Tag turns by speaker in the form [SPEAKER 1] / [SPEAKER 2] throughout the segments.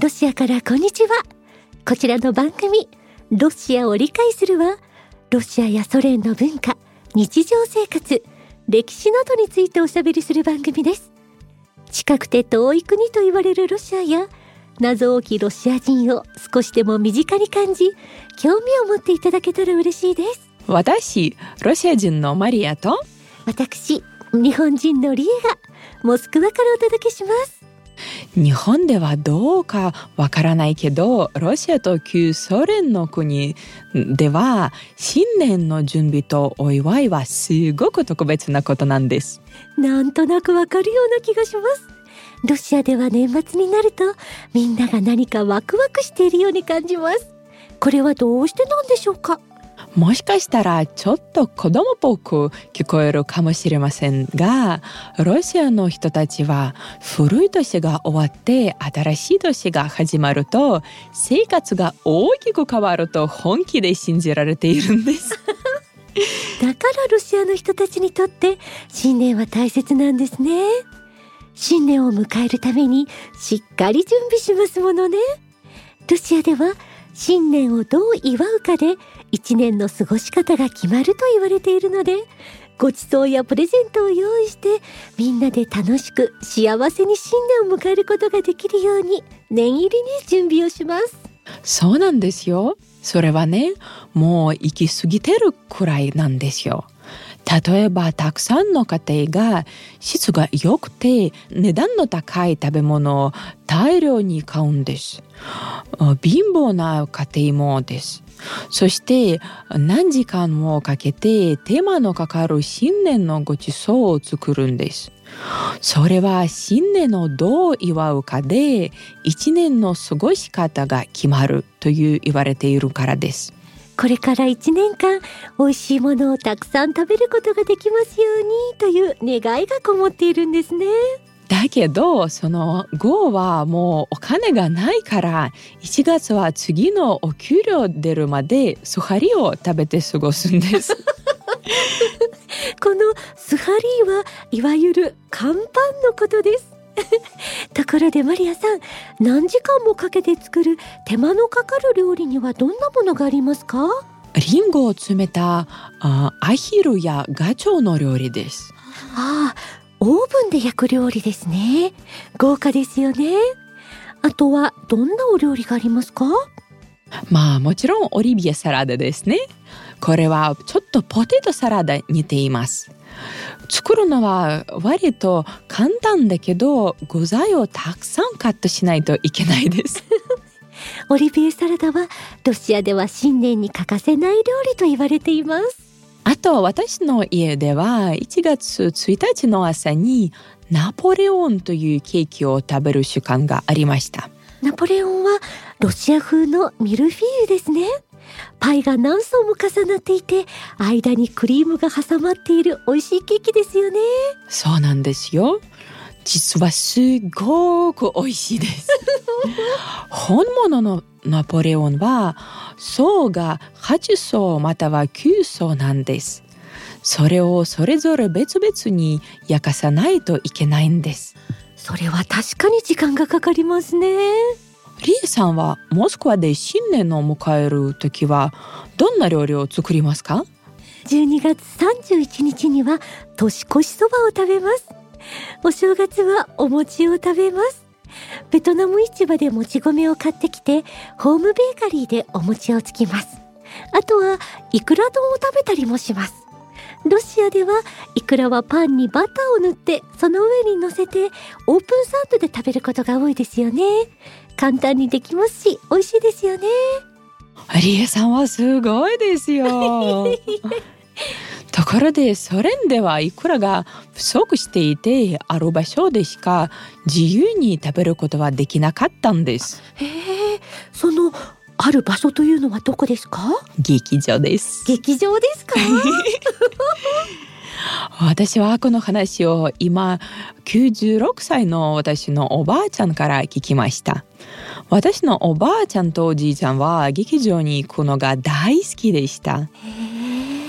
[SPEAKER 1] ロシアからこんにちは。こちらの番組ロシアを理解するはロシアやソ連の文化日常生活歴史などについておしゃべりする番組です。近くて遠い国と言われるロシアや謎多きロシア人を少しでも身近に感じ興味を持っていただけたら嬉しいです。
[SPEAKER 2] 私ロシア人のマリアと？
[SPEAKER 1] 私日本人のリエがモスクワからお届けします。
[SPEAKER 2] 日本ではどうかわからないけどロシアと旧ソ連の国では新年の準備とお祝いはすごく特別なことなんです。
[SPEAKER 1] なんとなくわかるような気がしますロシアでは年末になるとみんなが何かワクワクしているように感じます。これはどうしてなんでしょうか？
[SPEAKER 2] もしかしたらちょっと子供っぽく聞こえるかもしれませんがロシアの人たちは古い年が終わって新しい年が始まると生活が大きく変わると本気で信じられているんです。
[SPEAKER 1] だからロシアの人たちにとって新年は大切なんですね新年を迎えるためにしっかり準備しますものね。ロシアでは新年をどう祝うかで一年の過ごし方が決まると言われているのでごちそうやプレゼントを用意してみんなで楽しく幸せに新年を迎えることができるように念入りに準備をします。
[SPEAKER 2] そうなんですよ。それはねもう行き過ぎてるくらいなんですよ。例えばたくさんの家庭が質が良くて値段の高い食べ物を大量に買うんです。貧乏な家庭もです。そして何時間もかけて手間のかかる新年のごちそうを作るんです。それは新年をどう祝うかで一年の過ごし方が決まるという言われているからです。
[SPEAKER 1] これから1年間美味しいものをたくさん食べることができますようにという願いがこもっているんですね。
[SPEAKER 2] だけどその後はもうお金がないから1月は次のお給料出るまでスハリを食べて過ごすんです。
[SPEAKER 1] このスハリはいわゆる乾パンのことです。ところでマリアさん何時間もかけて作る手間のかかる料理にはどんなものがありますか？
[SPEAKER 2] リンゴを詰めたあアヒルやガチョウの料理です。
[SPEAKER 1] ああオーブンで焼く料理ですね。豪華ですよね。あとはどんなお料理がありますか？
[SPEAKER 2] まあもちろんオリビエサラダですね。これはちょっとポテトサラダに似ています作るのは割と簡単だけど具材をたくさんカットしないといけないです。
[SPEAKER 1] オリビエサラダはロシアでは新年に欠かせない料理と言われています。
[SPEAKER 2] あと私の家では1月1日の朝にナポレオンというケーキを食べる習慣がありました。
[SPEAKER 1] ナポレオンはロシア風のミルフィーユですねパイが何層も重なっていて間にクリームが挟まっている美味しいケーキですよね。
[SPEAKER 2] そうなんですよ。実はすごく美味しいです。本物のナポレオンは層が8層または9層なんです。それをそれぞれ別々に焼かさないといけないんです。
[SPEAKER 1] それは確かに時間がかかりますね
[SPEAKER 2] リエさんはモスクワで新年を迎える時はどんな料理を作りますか
[SPEAKER 1] ？12月31日には年越しそばを食べます。お正月はお餅を食べます。ベトナム市場でもち米を買ってきてホームベーカリーでお餅をつきます。あとはイクラ丼を食べたりもします。ロシアではイクラはパンにバターを塗ってその上に乗せてオープンサンドで食べることが多いですよね。簡単にできますし美味しいですよね。
[SPEAKER 2] リエさんはすごいですよ。ところでソ連ではいくらが不足していてある場所でしか自由に食べることはできなかったんです。
[SPEAKER 1] へえそのある場所というのはどこですか？
[SPEAKER 2] 劇場です。
[SPEAKER 1] 劇場ですか？
[SPEAKER 2] 私はこの話を今96歳の私のおばあちゃんから聞きました私のおばあちゃんとおじいちゃんは劇場に行くのが大好きでした。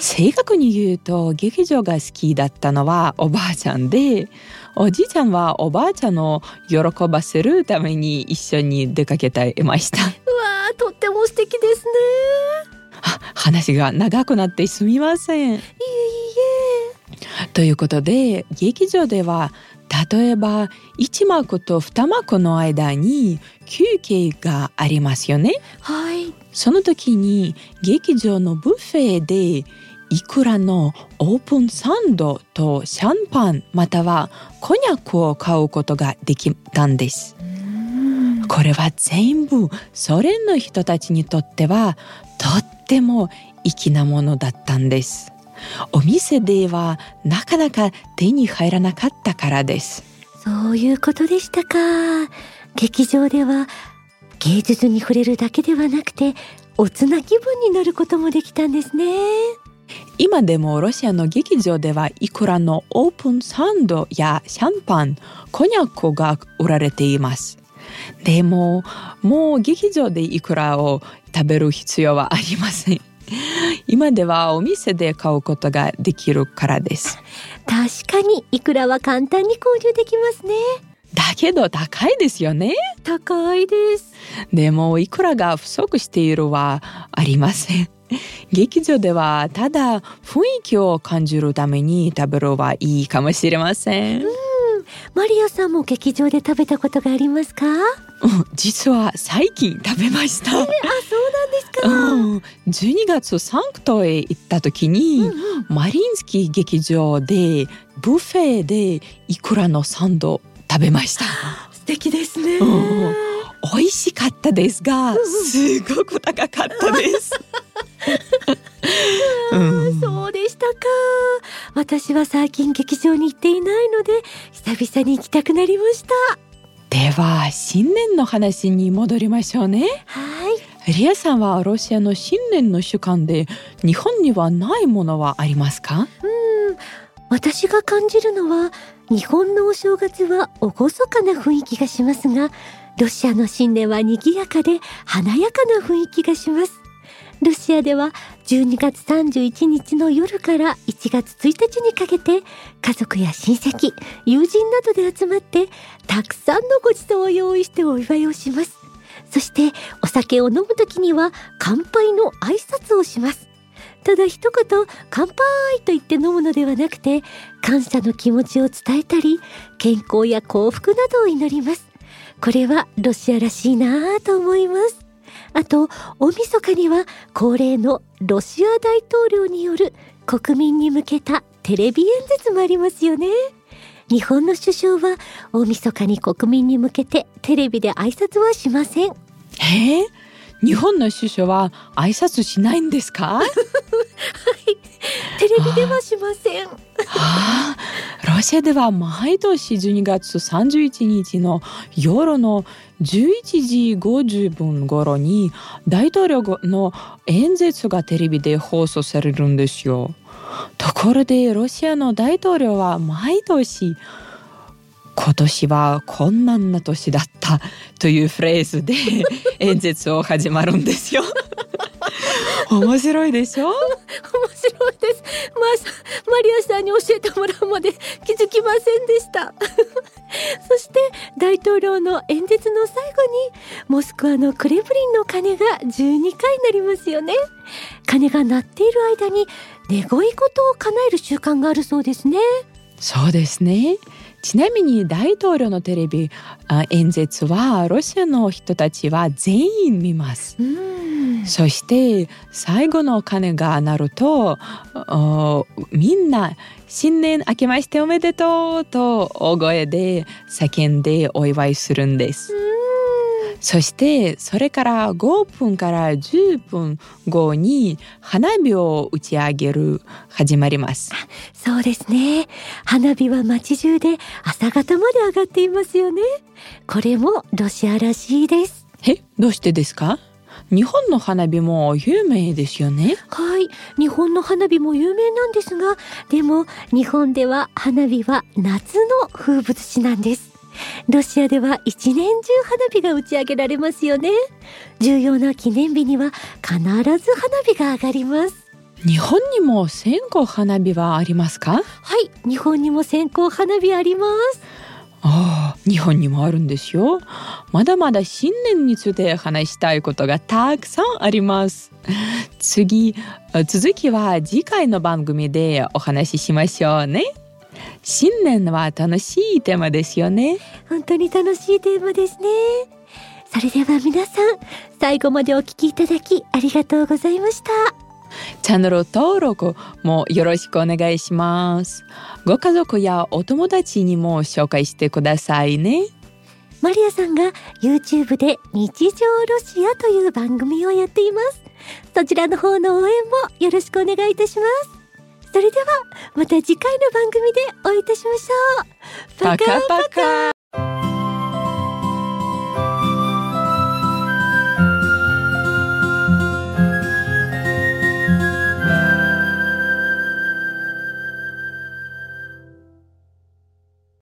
[SPEAKER 2] 正確に言うと劇場が好きだったのはおばあちゃんでおじいちゃんはおばあちゃんを喜ばせるために一緒に出かけていました。
[SPEAKER 1] うわーとっても素敵ですね
[SPEAKER 2] あ話が長くなってすみません。
[SPEAKER 1] いえい
[SPEAKER 2] ということで劇場では例えば1幕と2幕の間に休憩がありますよね。
[SPEAKER 1] えはい
[SPEAKER 2] その時に劇場のブッフェでいくらのオープンサンドとシャンパンまたはコニャックを買うことができたんです。これは全部ソ連の人たちにとってはとっても粋なものだったんです。お店ではなかなか手に入らなかったからです。
[SPEAKER 1] そういうことでしたか劇場では芸術に触れるだけではなくておつな気分になることもできたんですね
[SPEAKER 2] 今でもロシアの劇場ではいくらのオープンサンドやシャンパン、コニャックが売られています。でも、もう劇場でいくらを食べる必要はありません。今ではお店で買うことができるからです。
[SPEAKER 1] 確かにいくらは簡単に購入できますね
[SPEAKER 2] だけど高いですよね。
[SPEAKER 1] 高いです
[SPEAKER 2] でもいくらが不足しているはありません。劇場ではただ雰囲気を感じるために食べるはいいかもしれません。
[SPEAKER 1] マリアさんも劇場で食べたことがありますか？あ
[SPEAKER 2] うん実は最近食べました。
[SPEAKER 1] そうなんですか、
[SPEAKER 2] うん、12月サンクトへ行った時に、マリンスキー劇場でブッフェでいくらのサンド食べました。
[SPEAKER 1] 素敵ですね、
[SPEAKER 2] うん美味しかったですが、すごく高かったです。うん。
[SPEAKER 1] そうでしたか。私は最近劇場に行っていないので久々に行きたくなりました
[SPEAKER 2] では新年の話に戻りましょうね。
[SPEAKER 1] はい。
[SPEAKER 2] リアさんはロシアの新年の習慣で日本にはないものはありますか？
[SPEAKER 1] うん。私が感じるのは日本のお正月は厳かな雰囲気がしますがロシアの新年は賑やかで華やかな雰囲気がしますロシアでは12月31日の夜から1月1日にかけて家族や親戚友人などで集まってたくさんのご馳走を用意してお祝いをします。そしてお酒を飲む時には乾杯の挨拶をします。ただ一言乾杯と言って飲むのではなくて感謝の気持ちを伝えたり健康や幸福などを祈ります。これはロシアらしいなぁと思います。あと大晦日には恒例のロシア大統領による国民に向けたテレビ演説もありますよね。日本の首相は大晦日に国民に向けてテレビで挨拶はしません。
[SPEAKER 2] え？ー日本の首相は挨拶しないんですか？
[SPEAKER 1] テレビではしません
[SPEAKER 2] ああロシアでは毎年12月31日の夜の11時50分頃に大統領の演説がテレビで放送されるんですよ。ところでロシアの大統領は毎年今年は困難な年だったというフレーズで演説を始まるんですよ。面白いでしょ？
[SPEAKER 1] 白いです。まあ、マリアさんに教えてもらうまで気づきませんでした。そして大統領の演説の最後にモスクワのクレムリンの鐘が12回鳴りますよね。鐘が鳴っている間に願い事を叶える習慣があるそうですね。
[SPEAKER 2] そうですね。ちなみに大統領のテレビあ演説はロシアの人たちは全員見ます。
[SPEAKER 1] うん。
[SPEAKER 2] そして最後の鐘が鳴るとおみんな新年明けましておめでとうと大声で叫んでお祝いするんです。そしてそれから5分から10分後に花火を打ち上げる始まります。
[SPEAKER 1] そうですね。花火は街中で朝方まで上がっていますよね。これもロシアらしいです。
[SPEAKER 2] えどうしてですか？日本の花火も有名ですよね。
[SPEAKER 1] はい、日本の花火も有名なんですが、でも日本では花火は夏の風物詩なんです。ロシアでは一年中花火が打ち上げられますよね。重要な記念日には必ず花火が上がります。
[SPEAKER 2] 日本にも線香花火はありますか？
[SPEAKER 1] はい日本にも線香花火あります。
[SPEAKER 2] ああ日本にもあるんですよ。まだまだ新年について話したいことがたくさんあります。次続きは次回の番組でお話ししましょうね新年は楽しいテーマですよね。
[SPEAKER 1] 本当に楽しいテーマですね。それでは皆さん最後までお聞きいただきありがとうございました。
[SPEAKER 2] チャンネル登録もよろしくお願いします。ご家族やお友達にも紹介してくださいね。
[SPEAKER 1] マリアさんが YouTube で日常ロシアという番組をやっています。そちらの方の応援もよろしくお願いいたしますそれではまた次回の番組でお会いいたしましょう。
[SPEAKER 2] パカパカ